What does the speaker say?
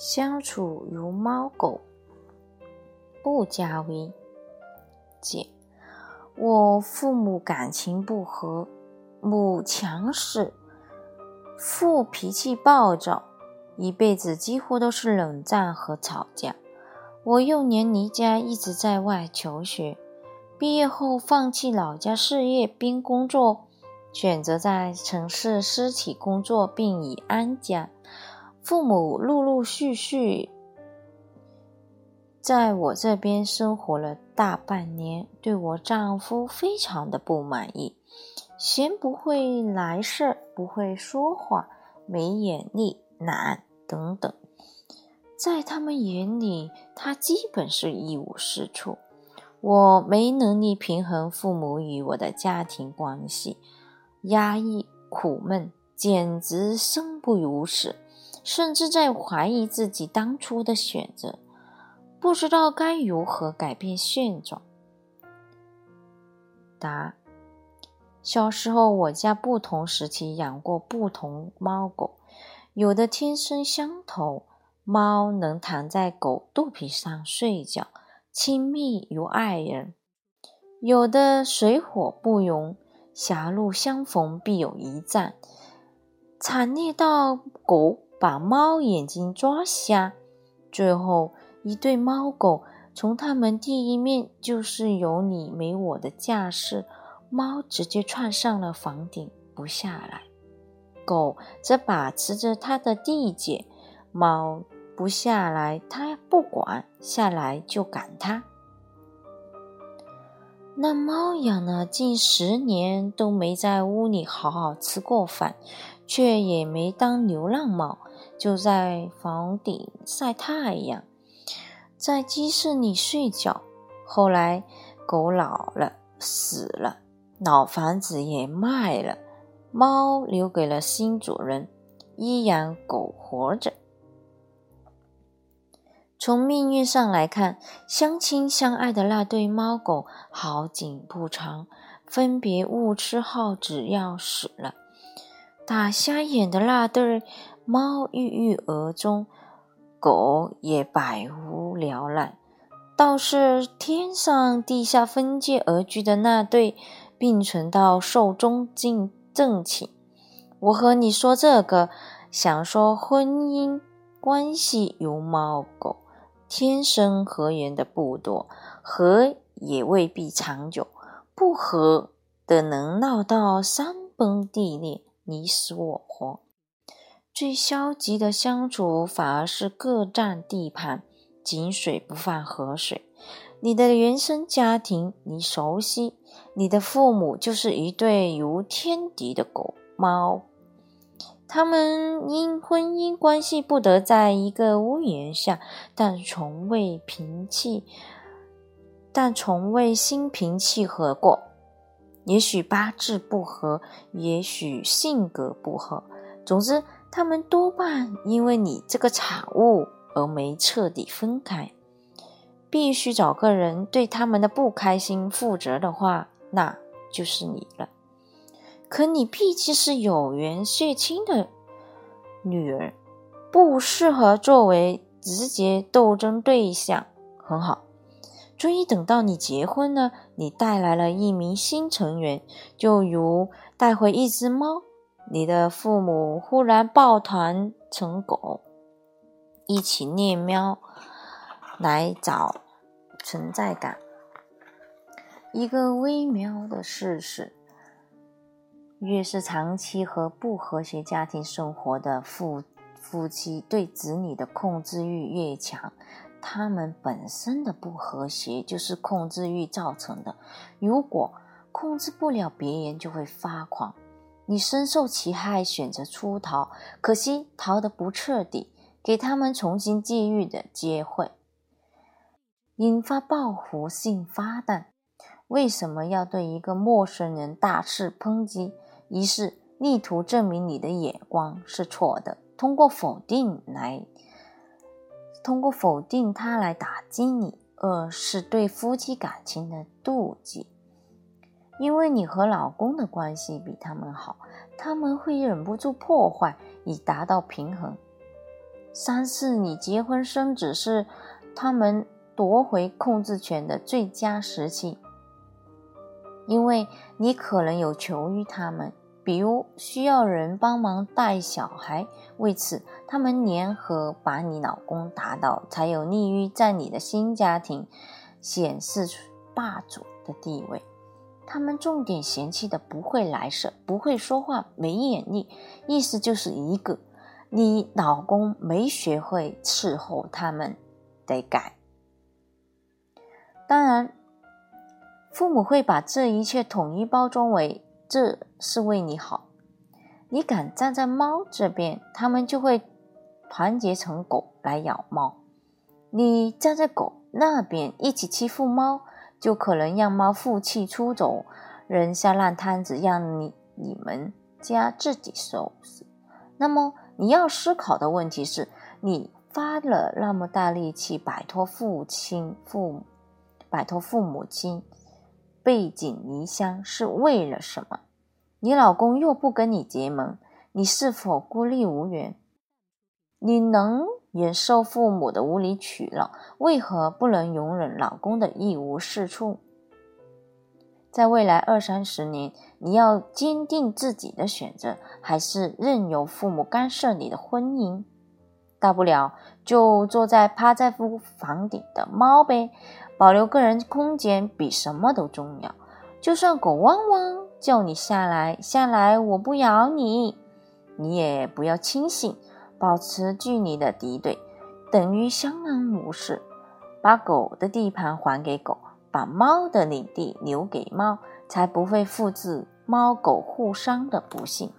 相处如猫狗，不加为解。我父母感情不和，母强势，父脾气暴躁，一辈子几乎都是冷战和吵架。我幼年离家，一直在外求学，毕业后放弃老家事业并工作，选择在城市私企工作并已安家。父母陆陆续续在我这边生活了大半年，对我丈夫非常的不满意，嫌不会来事儿，不会说话，没眼力，懒等等。在他们眼里，他基本是一无是处。我没能力平衡父母与我的家庭关系，压抑苦闷，简直生不如死，甚至在怀疑自己当初的选择，不知道该如何改变现状。答：小时候，我家不同时期养过不同猫狗，有的天生相投。猫能躺在狗肚皮上睡觉，亲密如爱人；有的水火不容，狭路相逢必有一战，惨烈到狗把猫眼睛抓瞎。最后一对猫狗从他们第一面就是有你没我的架势，猫直接窜上了房顶不下来，狗则把持着它的地界，猫。不下来，他不管；下来就赶他。那猫养了近十年都没在屋里好好吃过饭，却也没当流浪猫，就在房顶晒太阳，在鸡舍里睡觉。后来狗老了死了，老房子也卖了，猫留给了新主人，依然狗活着。从命运上来看，相亲相爱的那对猫狗好景不长，分别误吃耗子药死了。打瞎眼的那对猫郁郁而终，狗也百无聊赖。倒是天上地下分界而居的那对并存到寿终正正寝。我和你说这个，想说婚姻关系如猫狗。天生合缘的不多，合也未必长久；不合的能闹到山崩地裂、你死我活。最消极的相处，反而是各占地盘，井水不犯河水。你的原生家庭你熟悉，你的父母就是一对如天敌的狗猫。他们因婚姻关系不得在一个屋檐下，但从未平气，但从未心平气和过。也许八字不合，也许性格不合，总之，他们多半因为你这个产物而没彻底分开。必须找个人对他们的不开心负责的话，那就是你了。可你毕竟是有缘血亲的女儿，不适合作为直接斗争对象。很好，终于等到你结婚了，你带来了一名新成员，就如带回一只猫。你的父母忽然抱团成狗，一起虐喵来找存在感。一个微妙的事实。越是长期和不和谐家庭生活的夫夫妻，对子女的控制欲越强，他们本身的不和谐就是控制欲造成的。如果控制不了别人，就会发狂。你深受其害，选择出逃，可惜逃得不彻底，给他们重新际遇的机会，引发报复性发弹。为什么要对一个陌生人大肆抨击？一是力图证明你的眼光是错的，通过否定来，通过否定他来打击你；二是对夫妻感情的妒忌，因为你和老公的关系比他们好，他们会忍不住破坏以达到平衡。三是你结婚生子是他们夺回控制权的最佳时期，因为你可能有求于他们，比如需要人帮忙带小孩，为此他们联合把你老公打倒，才有利于在你的新家庭显示出霸主的地位。他们重点嫌弃的不会来事，不会说话，没眼力，意思就是一个：你老公没学会伺候他们，得改。当然，父母会把这一切统一包装为这是为你好。你敢站在猫这边，他们就会团结成狗来咬猫；你站在狗那边，一起欺负猫。就可能让猫负气出走，扔下烂摊子，让你你们家自己收拾。那么你要思考的问题是：你发了那么大力气摆脱父亲、父母，摆脱父母亲，背井离乡是为了什么？你老公又不跟你结盟，你是否孤立无援？你能？忍受父母的无理取闹，为何不能容忍老公的一无是处？在未来二三十年，你要坚定自己的选择，还是任由父母干涉你的婚姻？大不了就坐在趴在屋房顶的猫呗，保留个人空间比什么都重要。就算狗汪汪叫你下来，下来，我不咬你，你也不要轻信。保持距离的敌对，等于相安无事。把狗的地盘还给狗，把猫的领地留给猫，才不会复制猫狗互伤的不幸。